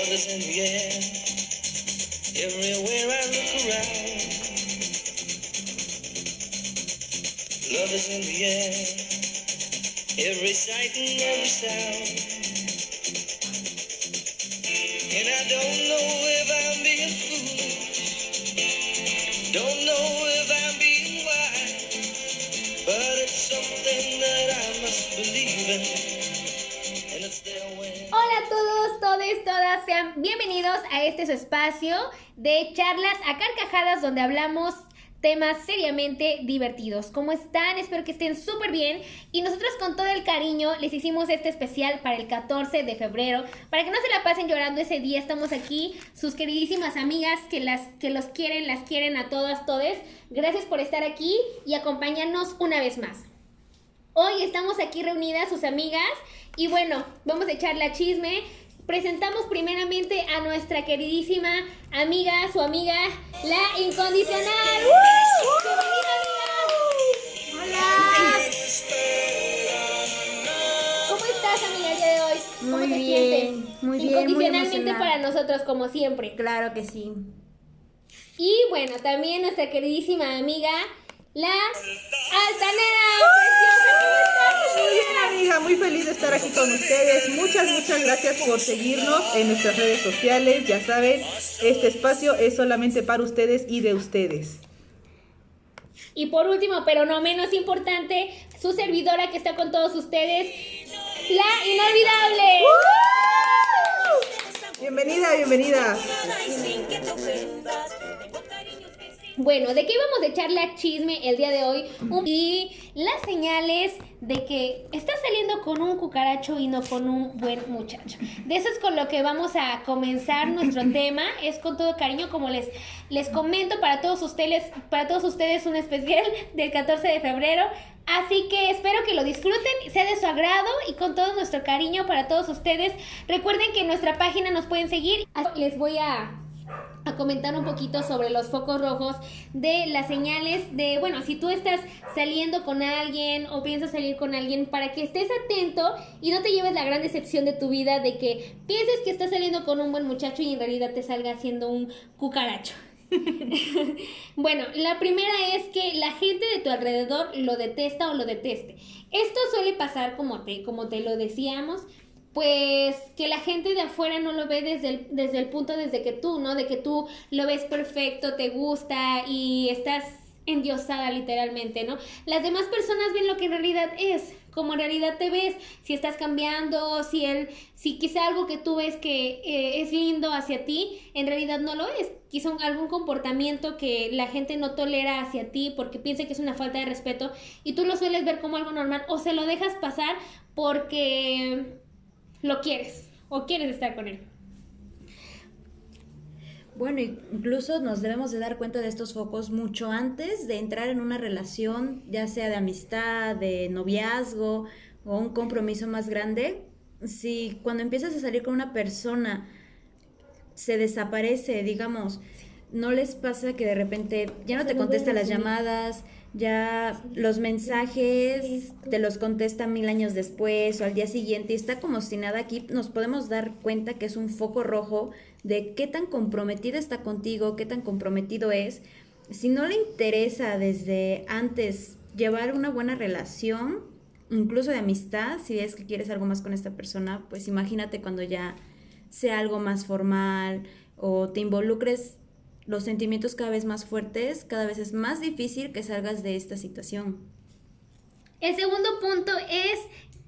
Love is in the air. Everywhere I look around. Love is in the air. Every sight and every sound. And I don't know if I'm being sean bienvenidos a este su espacio de charlas a carcajadas donde hablamos temas seriamente divertidos. ¿Cómo están? Espero que estén súper bien. Y nosotros con todo el cariño les hicimos este especial para el 14 de febrero. Para que no se la pasen llorando ese día, estamos aquí, sus queridísimas amigas que, las, que los quieren, las quieren a todas, todes. Gracias por estar aquí y acompañarnos una vez más. Hoy estamos aquí reunidas sus amigas y bueno, vamos a echar la chisme. Presentamos primeramente a nuestra queridísima amiga, su amiga, la incondicional. ¡Uh! ¡Bienvenida, amiga! ¡Hola! ¿Cómo estás, amiga, el día de hoy? ¿Cómo Muy te bien, sientes? muy bien, muy Incondicionalmente emocionada. para nosotros, como siempre. Claro que sí. Y bueno, también nuestra queridísima amiga, la altanera. ¡Uh! Muy bien, amiga, muy feliz de estar aquí con ustedes. Muchas, muchas gracias por seguirnos en nuestras redes sociales. Ya saben, este espacio es solamente para ustedes y de ustedes. Y por último, pero no menos importante, su servidora que está con todos ustedes, la inolvidable. Bienvenida, bienvenida. Bueno, ¿de qué íbamos a echarle a chisme el día de hoy? Y las señales de que estás saliendo con un cucaracho y no con un buen muchacho. De eso es con lo que vamos a comenzar nuestro tema. Es con todo cariño, como les, les comento para todos ustedes, para todos ustedes un especial del 14 de febrero. Así que espero que lo disfruten, sea de su agrado y con todo nuestro cariño para todos ustedes. Recuerden que en nuestra página nos pueden seguir. Les voy a a comentar un poquito sobre los focos rojos de las señales de, bueno, si tú estás saliendo con alguien o piensas salir con alguien, para que estés atento y no te lleves la gran decepción de tu vida de que pienses que estás saliendo con un buen muchacho y en realidad te salga siendo un cucaracho. bueno, la primera es que la gente de tu alrededor lo detesta o lo deteste. Esto suele pasar como te, como te lo decíamos, pues que la gente de afuera no lo ve desde el, desde el punto desde que tú, ¿no? De que tú lo ves perfecto, te gusta y estás endiosada literalmente, ¿no? Las demás personas ven lo que en realidad es, como en realidad te ves, si estás cambiando, si él, si quizá algo que tú ves que eh, es lindo hacia ti, en realidad no lo es. Quizá algún comportamiento que la gente no tolera hacia ti porque piensa que es una falta de respeto y tú lo sueles ver como algo normal o se lo dejas pasar porque lo quieres o quieres estar con él. Bueno, incluso nos debemos de dar cuenta de estos focos mucho antes de entrar en una relación, ya sea de amistad, de noviazgo o un compromiso más grande. Si cuando empiezas a salir con una persona se desaparece, digamos, no les pasa que de repente ya no te contesta las llamadas, ya los mensajes te los contesta mil años después o al día siguiente y está como si nada aquí, nos podemos dar cuenta que es un foco rojo de qué tan comprometida está contigo, qué tan comprometido es. Si no le interesa desde antes llevar una buena relación, incluso de amistad, si es que quieres algo más con esta persona, pues imagínate cuando ya sea algo más formal o te involucres los sentimientos cada vez más fuertes, cada vez es más difícil que salgas de esta situación. El segundo punto es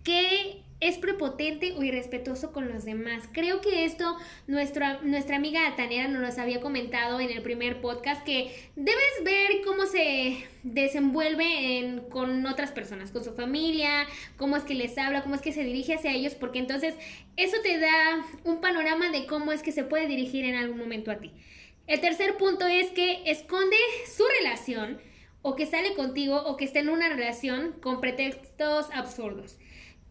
que es prepotente o irrespetuoso con los demás. Creo que esto nuestra, nuestra amiga Altanera nos los había comentado en el primer podcast, que debes ver cómo se desenvuelve en- con otras personas, con su familia, cómo es que les habla, cómo es que se dirige hacia ellos, porque entonces eso te da un panorama de cómo es que se puede dirigir en algún momento a ti. El tercer punto es que esconde su relación o que sale contigo o que está en una relación con pretextos absurdos.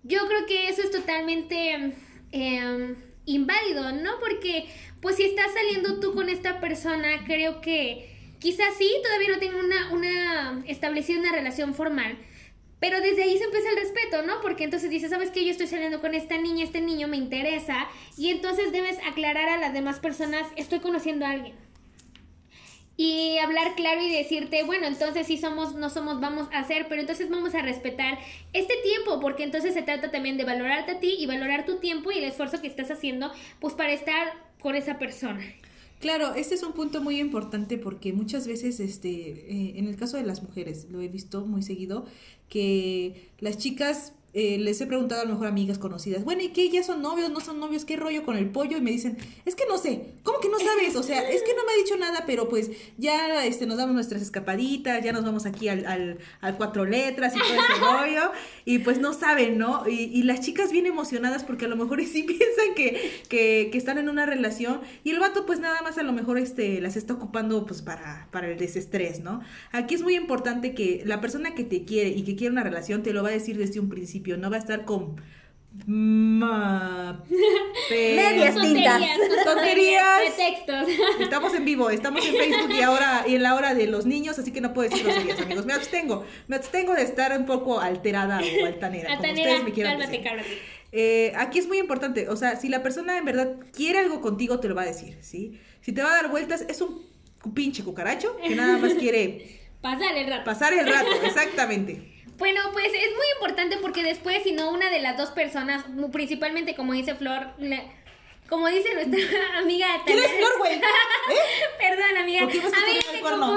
Yo creo que eso es totalmente eh, inválido, ¿no? Porque pues si estás saliendo tú con esta persona, creo que quizás sí, todavía no tengo una, una establecida una relación formal, Pero desde ahí se empieza el respeto, ¿no? Porque entonces dices, ¿sabes qué? Yo estoy saliendo con esta niña, este niño me interesa. Y entonces debes aclarar a las demás personas, estoy conociendo a alguien. Y hablar claro y decirte, bueno, entonces sí somos, no somos, vamos a hacer, pero entonces vamos a respetar este tiempo, porque entonces se trata también de valorarte a ti y valorar tu tiempo y el esfuerzo que estás haciendo, pues para estar con esa persona. Claro, este es un punto muy importante porque muchas veces, este, eh, en el caso de las mujeres, lo he visto muy seguido, que las chicas eh, les he preguntado a lo mejor amigas conocidas, bueno, ¿y qué? ¿Ya son novios? ¿No son novios? ¿Qué rollo con el pollo? Y me dicen, es que no sé, ¿cómo que no sabes? O sea, es que no me ha dicho nada, pero pues ya este, nos damos nuestras escapaditas, ya nos vamos aquí al, al, al cuatro letras y todo ese rollo, y pues no saben, ¿no? Y, y, las chicas bien emocionadas porque a lo mejor sí piensan que, que, que, están en una relación, y el vato pues nada más a lo mejor este, las está ocupando pues para, para el desestrés, ¿no? Aquí es muy importante que la persona que te quiere y que quiere una relación te lo va a decir desde un principio no va a estar con ma, pe- Medias tintas. tonterías. Pretextos. Estamos en vivo, estamos en Facebook y ahora y en la hora de los niños, así que no puedo decir groserías, amigos. Me abstengo, me abstengo de estar un poco alterada o altanera, como ustedes me quieran cálmate, decir. cálmate. Eh, aquí es muy importante, o sea, si la persona en verdad quiere algo contigo, te lo va a decir, ¿sí? Si te va a dar vueltas, es un pinche cucaracho que nada más quiere Pásale el rato. pasar el rato, exactamente. Bueno, pues es muy importante porque después, si no, una de las dos personas, principalmente como dice Flor, la- como dice nuestra amiga ¿Quién es Flor, güey? ¿Eh? Perdón, amiga. ¿Por qué vas a el cuerno?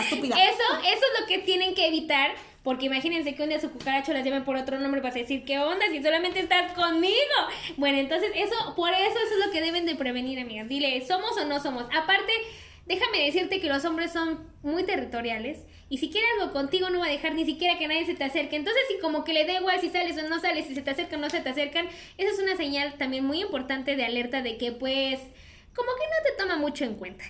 Estúpida. Eso, eso es lo que tienen que evitar. Porque imagínense que un día su cucaracho las llamen por otro nombre para decir, ¿qué onda si solamente estás conmigo? Bueno, entonces eso, por eso eso es lo que deben de prevenir, amigas. Dile, ¿somos o no somos? Aparte, déjame decirte que los hombres son muy territoriales y si quiere algo contigo no va a dejar ni siquiera que nadie se te acerque. Entonces, si como que le da igual si sales o no sales, si se te acercan o no se te acercan, esa es una señal también muy importante de alerta de que pues como que no te toma mucho en cuenta.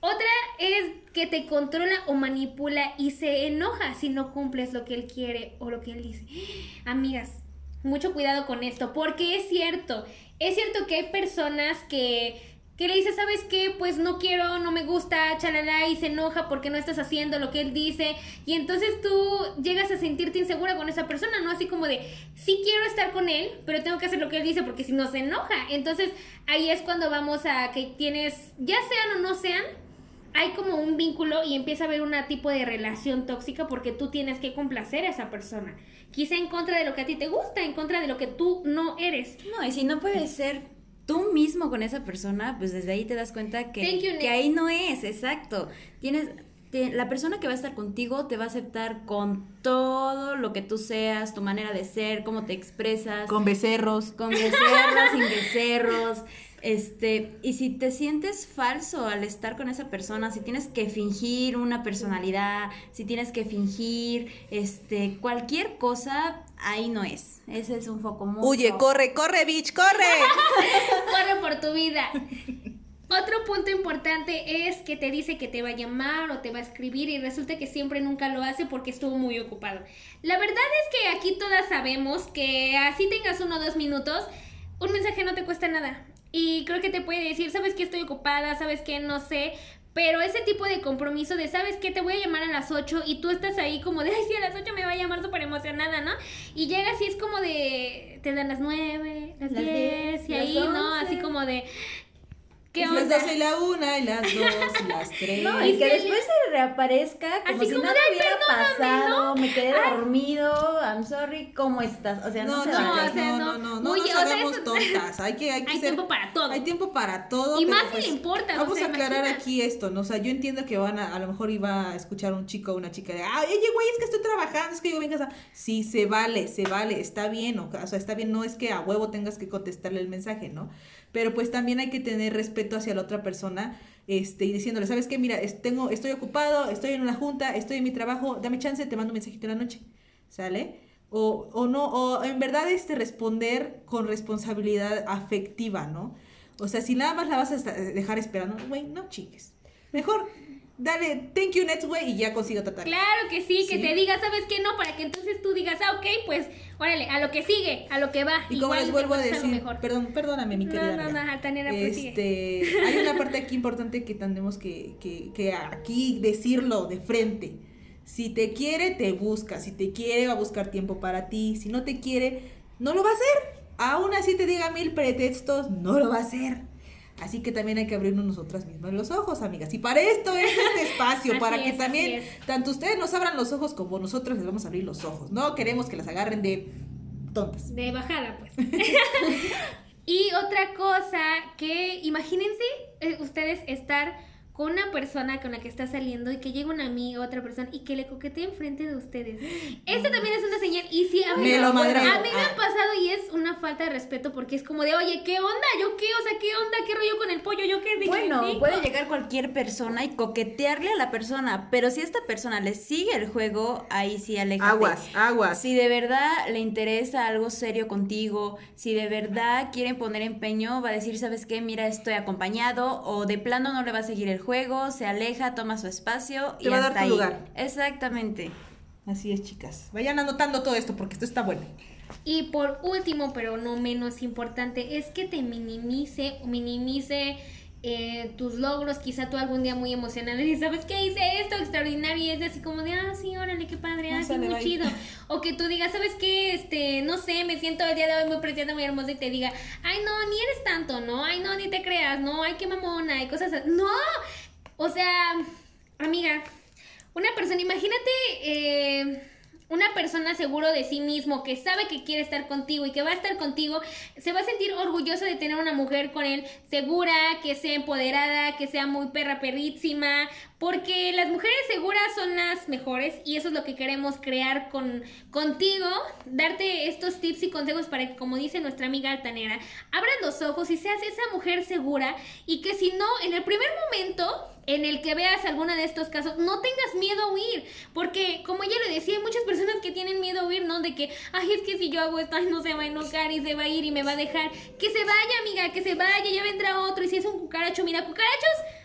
Otra es que te controla o manipula y se enoja si no cumples lo que él quiere o lo que él dice. Amigas, mucho cuidado con esto, porque es cierto, es cierto que hay personas que, que le dices, ¿sabes qué? Pues no quiero, no me gusta, chalala, y se enoja porque no estás haciendo lo que él dice, y entonces tú llegas a sentirte insegura con esa persona, ¿no? Así como de, sí quiero estar con él, pero tengo que hacer lo que él dice porque si no se enoja. Entonces ahí es cuando vamos a que tienes, ya sean o no sean, hay como un vínculo y empieza a haber un tipo de relación tóxica porque tú tienes que complacer a esa persona. Quizá en contra de lo que a ti te gusta, en contra de lo que tú no eres. No, y si no puedes ser tú mismo con esa persona, pues desde ahí te das cuenta que, you, que ahí no es, exacto. Tienes, te- la persona que va a estar contigo te va a aceptar con todo lo que tú seas, tu manera de ser, cómo te expresas, Con becerros. con becerros, sin becerros. Este, y si te sientes falso al estar con esa persona, si tienes que fingir una personalidad, si tienes que fingir este cualquier cosa, ahí no es. Ese es un foco muy Huye, corre, corre, bitch, corre. Corre por tu vida. Otro punto importante es que te dice que te va a llamar o te va a escribir y resulta que siempre nunca lo hace porque estuvo muy ocupado. La verdad es que aquí todas sabemos que así tengas uno o dos minutos, un mensaje no te cuesta nada. Y creo que te puede decir, sabes que estoy ocupada, sabes que no sé. Pero ese tipo de compromiso de, ¿sabes qué? Te voy a llamar a las 8 y tú estás ahí como de, ay, sí, a las 8 me va a llamar súper emocionada, ¿no? Y llegas y es como de, te dan las 9, las, Las 10 diez, y ahí, ¿no? 11. Así como de, ¿qué Es onda? las 12 y la una, y las dos, y las tres. No, y que después se reaparezca como Así si como nada de, "Ay, hubiera pasado, me quedé dormido, I'm sorry, ¿cómo estás? O sea, no, No, se no, o no, sea, no, no. no, no, no o sea, sabemos eso- tontas. Hay que, hay que Hay ser- tiempo para todo. Hay tiempo para todo. Y más si pues, le importas, o Vamos sea, a aclarar imagina. aquí esto, ¿no? O sea, yo entiendo que van a, a lo mejor iba a escuchar un chico o una chica de, ay, oye, güey, es que estoy trabajando, es que yo vengo a casa. Sí, se vale, se vale, está bien, o, o sea, está bien, no es que a huevo tengas que contestarle el mensaje, ¿no? Pero pues también hay que tener respeto hacia la otra persona, este, y diciéndole, ¿sabes qué? Mira, tengo, estoy ocupado, estoy en una junta, estoy en mi trabajo, dame chance, te mando un mensajito en la noche, ¿sale? O, o no, o en verdad este responder con responsabilidad afectiva, ¿no? O sea, si nada más la vas a dejar esperando, güey, no chiques. Mejor dale thank you next güey y ya consigo tratar. Claro que sí, que Sí. te diga, ¿sabes qué? No, para que entonces tú digas, ah, ok, pues, órale, a lo que sigue, a lo que va. Y como les vuelvo a decir, mejor. perdón, perdóname mi No, querida. no, amiga. no, Altanera, pues, sigue. este, hay una parte aquí importante que tenemos que, que, que aquí decirlo de frente. Si te quiere, te busca. Si te quiere, va a buscar tiempo para ti. Si no te quiere, no lo va a hacer. Aún así te diga mil pretextos, no lo va a hacer. Así que también hay que abrirnos nosotras mismas los ojos, amigas. Y para esto es este espacio, para que es, también tanto ustedes nos abran los ojos como nosotras les vamos a abrir los ojos. No queremos que las agarren de tontas. De bajada, pues. y otra cosa que imagínense eh, ustedes estar con una persona con la que está saliendo y que llega una amiga, otra persona y que le coquetee enfrente de ustedes. Esto también es una señal. Y sí, a mí, Me lo a mí me Ah. ha pasado y es una falta de respeto porque es como de, oye, ¿qué onda? ¿Yo qué? O sea, ¿qué onda? ¿Qué rollo con el pollo? ¿Yo qué? Bueno, "Rico". puede llegar cualquier persona y coquetearle a la persona, pero si esta persona le sigue el juego, ahí sí aléjate. Aguas, aguas. Si de verdad le interesa algo serio contigo, si de verdad quieren poner empeño, va a decir, ¿sabes qué? Mira, estoy acompañado, o de plano no le va a seguir el juego, se aleja, toma su espacio Te y va a dar hasta tu ahí. lugar. Exactamente. Así es, chicas. Vayan anotando todo esto porque esto está bueno. Y por último, pero no menos importante, es que te minimice, minimice eh, tus logros. Quizá tú algún día muy emocionado y sabes que hice esto extraordinario y es así como de, ah, sí, órale, qué padre, Ah, sí, muy bye. chido. O que tú digas, ¿sabes qué? Este, no sé, me siento el día de hoy muy preciosa, muy hermosa y te diga, ay, no, ni eres tanto, ¿no? Ay, no, ni te creas, no, ay, qué mamona, y cosas así. No, o sea, amiga, una persona, imagínate eh, una persona seguro de sí mismo, que sabe que quiere estar contigo y que va a estar contigo, se va a sentir orgulloso de tener una mujer con él segura, que sea empoderada, que sea muy perra perrísima, porque las mujeres seguras son las mejores y eso es lo que queremos crear con contigo, darte estos tips y consejos para que, como dice nuestra amiga altanera, abras los ojos y seas esa mujer segura y que si no, en el primer momento en el que veas alguno de estos casos, no tengas miedo a huir, porque como ella le decía, hay muchas personas que tienen miedo a huir, ¿no? De que, ay, es que si yo hago esto, ay, no se va a enojar y se va a ir y me va a dejar. Que se vaya, amiga, que se vaya, ya vendrá otro. Y si es un cucaracho, mira, cucarachos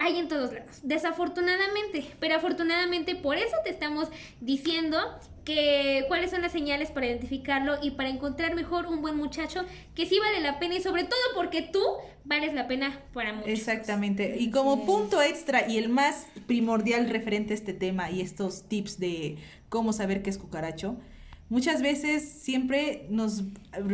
hay en todos lados, desafortunadamente, pero afortunadamente por eso te estamos diciendo que cuáles son las señales para identificarlo y para encontrar mejor un buen muchacho que sí vale la pena y sobre todo porque tú vales la pena para muchos. Exactamente. Y como punto extra y el más primordial referente a este tema y estos tips de cómo saber qué es cucaracho, muchas veces siempre nos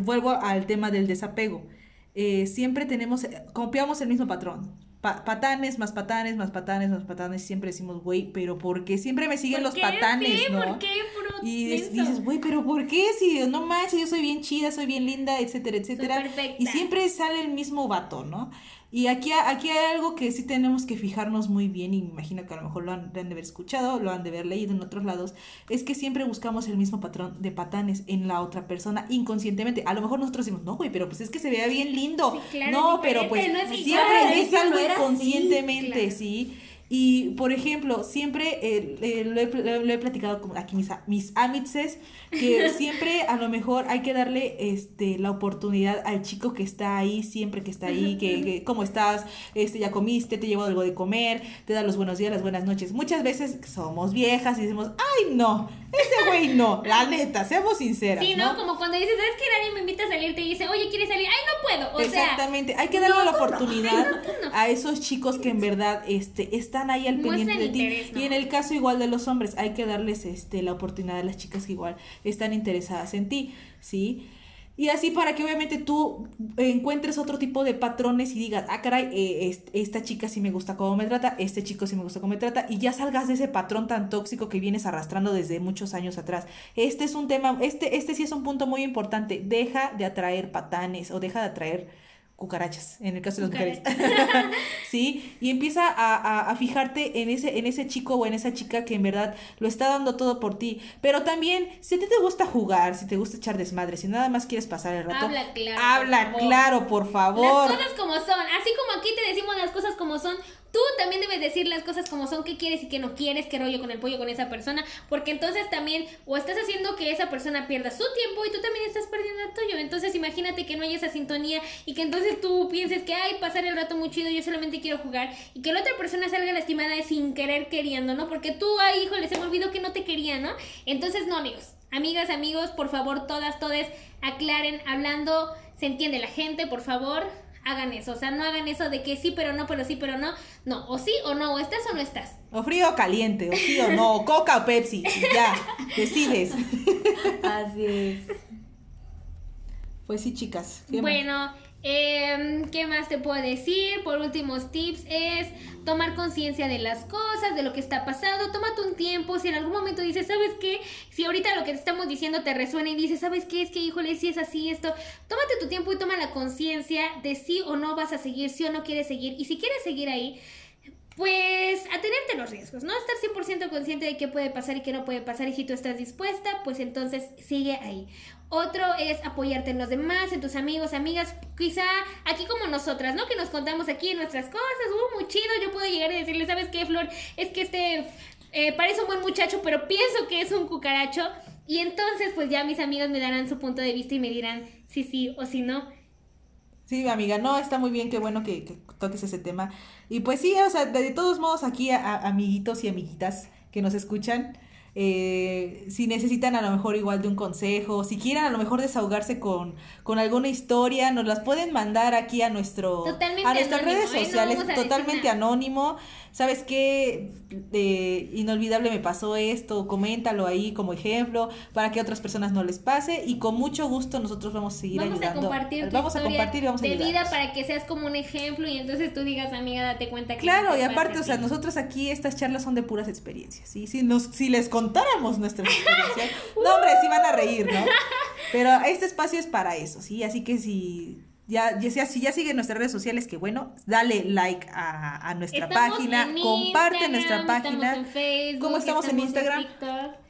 vuelvo al tema del desapego. Eh, siempre tenemos, copiamos el mismo patrón. Pa- patanes, más patanes, más patanes, más patanes. Siempre decimos, güey, pero ¿por qué siempre me siguen ¿Por los qué? patanes, Sí, no? ¿por qué, puro Y dices, güey, pero ¿por qué? Si no manches, yo soy bien chida, soy bien linda, etcétera, etcétera. Y siempre sale el mismo vato, ¿no? Y aquí, aquí hay algo que sí tenemos que fijarnos muy bien, y me imagino que a lo mejor lo han, lo han de haber escuchado, lo han de haber leído en otros lados, es que siempre buscamos el mismo patrón de patanes en la otra persona inconscientemente. A lo mejor nosotros decimos, no, güey, pero pues es que se vea bien lindo. Sí, claro, no, pero pues diferente, no es siempre es algo así, inconscientemente, claro. ¿sí? Y, por ejemplo, siempre eh, eh, lo, he, lo he- platicado con aquí mis, mis amitses, que siempre a lo mejor hay que darle este, la oportunidad al chico que está ahí, siempre que está ahí, que, que, ¿cómo estás? Este, ya comiste, te llevo algo de comer, te da los buenos días, las buenas noches. Muchas veces somos viejas y decimos, ay, no, ese güey no, la neta, seamos sinceras, Sí, ¿no? Como cuando dices, ¿sabes que nadie me invita a salir? Te dice, oye, ¿quieres salir? ¡Ay, no puedo! O Exactamente, hay que darle la oportunidad No, a esos chicos que en verdad este, están ahí al pendiente de ti. Y en el caso igual de los hombres, hay que darles este, la oportunidad a las chicas que igual están interesadas en ti, ¿sí? Y así para que obviamente tú encuentres otro tipo de patrones y digas, ah, caray, eh, est- esta chica sí me gusta cómo me trata, este chico sí me gusta cómo me trata, y ya salgas de ese patrón tan tóxico que vienes arrastrando desde muchos años atrás. Este es un tema, este, este sí es un punto muy importante. Deja de atraer patanes o deja de atraer cucarachas, en el caso de las mujeres. ¿Sí? Y empieza a, a- a fijarte en ese, en ese chico o en esa chica que en verdad lo está dando todo por ti. Pero también, si a ti te gusta jugar, si te gusta echar desmadre, si nada más quieres pasar el rato, Habla claro, habla por claro, por favor. Las cosas como son. Así como aquí te decimos las cosas como son, tú también debes decir las cosas como son, qué quieres y qué no quieres, qué rollo con el pollo con esa persona, porque entonces también o estás haciendo que esa persona pierda su tiempo y tú también estás perdiendo el tuyo. Entonces imagínate que no hay esa sintonía y que entonces tú pienses que, ay, pasar el rato muy chido, yo solamente quiero jugar y que la otra persona salga lastimada sin querer queriendo, ¿no? Porque tú, ay, híjole, se me olvidó que no te quería, ¿no? Entonces, no, amigos. Amigas, amigos, por favor, todas, todes, aclaren, hablando, se entiende la gente, por favor, hagan eso. O sea, no hagan eso de que sí, pero no, pero sí, pero no. No, o sí o no, o estás o no estás. O frío o caliente, o sí o no, o coca o Pepsi, ya, decides. Así es. Pues sí, chicas. ¿qué más? Em, ¿qué más te puedo decir? Por últimos tips es tomar conciencia de las cosas, de lo que está pasando. Tómate un tiempo. Si en algún momento dices, ¿sabes qué? Si ahorita lo que te estamos diciendo te resuena y dices, ¿sabes qué? Es que, híjole, si es así esto. Tómate tu tiempo y toma la conciencia de si o no vas a seguir, si o no quieres seguir. Y si quieres seguir ahí, pues atenerte a los riesgos, ¿no? Estar 100% consciente de qué puede pasar y qué no puede pasar y si tú estás dispuesta, pues entonces sigue ahí. Otro es apoyarte en los demás, en tus amigos, amigas, quizá aquí como nosotras, ¿no? Que nos contamos aquí nuestras cosas, uh, muy chido, yo puedo llegar y decirle, ¿sabes qué, Flor? Es que este eh, parece un buen muchacho, pero pienso que es un cucaracho. Y entonces, pues ya mis amigos me darán su punto de vista y me dirán si sí o si no. Sí, amiga, no, está muy bien, qué bueno que, que toques ese tema. Y pues sí, o sea, de, de todos modos aquí a, a amiguitos y amiguitas que nos escuchan, eh, si necesitan a lo mejor igual de un consejo, si quieren a lo mejor desahogarse con, con alguna historia, nos las pueden mandar aquí a nuestro Totalmente a nuestras anónimo, redes ¿eh? No sociales, totalmente anónimo. ¿Sabes qué? Eh, inolvidable me pasó esto, coméntalo ahí como ejemplo para que a otras personas no les pase y con mucho gusto nosotros vamos a seguir Vamos a ayudando. compartir tu vamos a compartir y vamos a de vida para que seas como un ejemplo y entonces tú digas, amiga, date cuenta que Claro, y aparte, a o sea, ti". nosotros aquí estas charlas son de puras experiencias, ¿sí? Si, nos, si les contáramos nuestras experiencias, no, hombre, sí van a reír, ¿no? Pero este espacio es para eso, ¿sí? Así que si ya, ya, si ya siguen nuestras redes sociales, que bueno, dale like a, a nuestra Estamos página, comparte nuestra página. Estamos en Facebook, ¿Cómo estamos en Instagram? TikTok.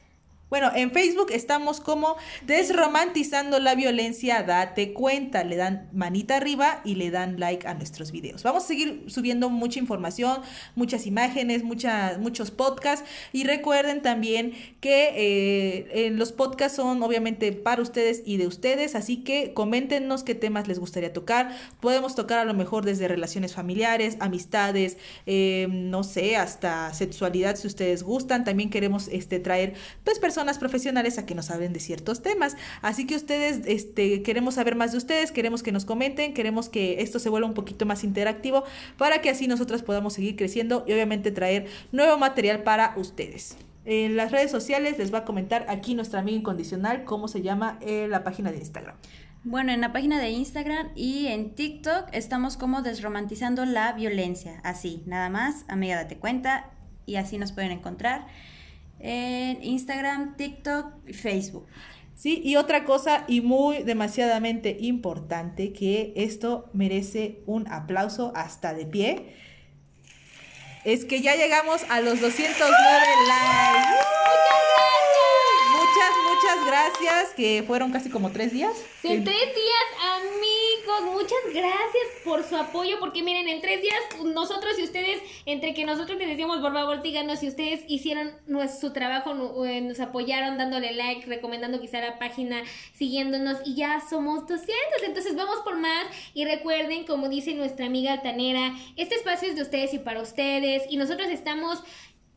Bueno, en Facebook estamos como desromantizando la violencia, date cuenta, le dan manita arriba y le dan like a nuestros videos. Vamos a seguir subiendo mucha información, muchas imágenes, muchos podcasts y recuerden también que eh, los podcasts son obviamente para ustedes y de ustedes, así que coméntenos qué temas les gustaría tocar. Podemos tocar a lo mejor desde relaciones familiares, amistades, eh, no sé, hasta sexualidad si ustedes gustan. También queremos este, traer pues personas profesionales a que nos hablen de ciertos temas. Así que ustedes este, queremos saber más de ustedes, queremos que nos comenten, queremos que esto se vuelva un poquito más interactivo para que así nosotras podamos seguir creciendo y obviamente traer nuevo material para ustedes. En las redes sociales les va a comentar aquí nuestra amiga incondicional cómo se llama eh, la página de Instagram. Bueno, en la página de Instagram y en TikTok estamos como desromantizando la violencia. Así, nada más, amiga, date cuenta y así nos pueden encontrar en Instagram, TikTok y Facebook. Sí, y otra cosa y muy demasiadamente importante que esto merece un aplauso hasta de pie es que ya llegamos a los 209 likes. Muchas, muchas gracias, que fueron casi como tres días. Tres días, muchas gracias por su apoyo, porque miren, en tres días nosotros y ustedes, entre que nosotros les decíamos, por favor, síganos, y ustedes hicieron su trabajo, eh, nos apoyaron dándole like, recomendando quizá la página, siguiéndonos, y ya somos 200, entonces vamos por más, y recuerden, como dice nuestra amiga altanera, este espacio es de ustedes y para ustedes, y nosotros estamos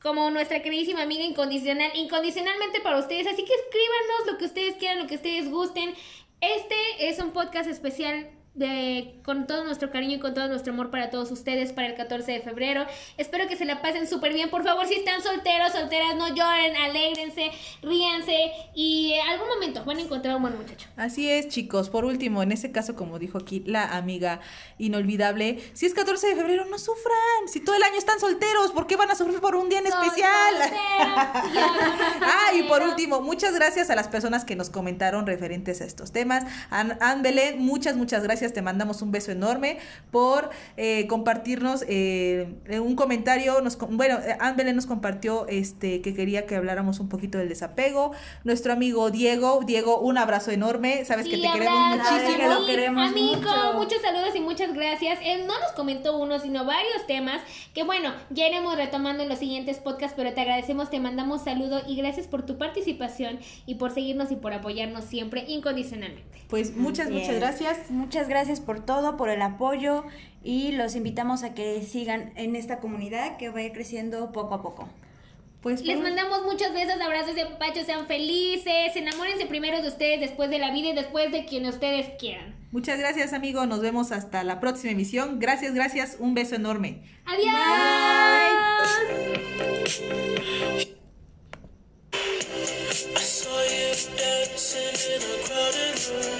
como nuestra queridísima amiga incondicional, incondicionalmente para ustedes. Así que escríbanos lo que ustedes quieran, lo que ustedes gusten. Este es un podcast especial de, con todo nuestro cariño y con todo nuestro amor para todos ustedes para el 14 de febrero. Espero que se la pasen súper bien. Por favor, si están solteros, solteras, no lloren, alégrense, ríanse y en algún momento van a encontrar un buen muchacho. Así es, chicos. Por último, en ese caso, como dijo aquí la amiga inolvidable, si es 14 de febrero, no sufran. Si todo el año están solteros, ¿por qué van a sufrir por un día en especial? Ah, y por último, muchas gracias a las personas que nos comentaron referentes a estos temas. An, Ann Belén, muchas, muchas gracias. Te mandamos un beso enorme por eh, compartirnos eh, un comentario. Nos, bueno, eh, Ann Belén nos compartió este, que quería que habláramos un poquito del desapego. Nuestro amigo Diego, Diego, un abrazo enorme. Sabes que te queremos que muchísimo. lo queremos Amigo, mucho. muchos saludos y muchas gracias. Él no nos comentó uno, sino varios temas que bueno, ya iremos retomando en los siguientes podcasts, pero te agradecemos, te mandamos saludo y gracias por tu participación y por seguirnos y por apoyarnos siempre incondicionalmente. Pues muchas, Así muchas es. gracias. Muchas gracias por todo, por el apoyo y los invitamos a que sigan en esta comunidad que vaya creciendo poco a poco. Pues Les mandamos muchos besos, abrazos de pacho, sean felices, enamórense primero de ustedes, después de la vida y después de quien ustedes quieran. Muchas gracias, amigo. Nos vemos hasta la próxima emisión. Gracias, gracias. Un beso enorme. Adiós. I saw you dancing in a crowded room.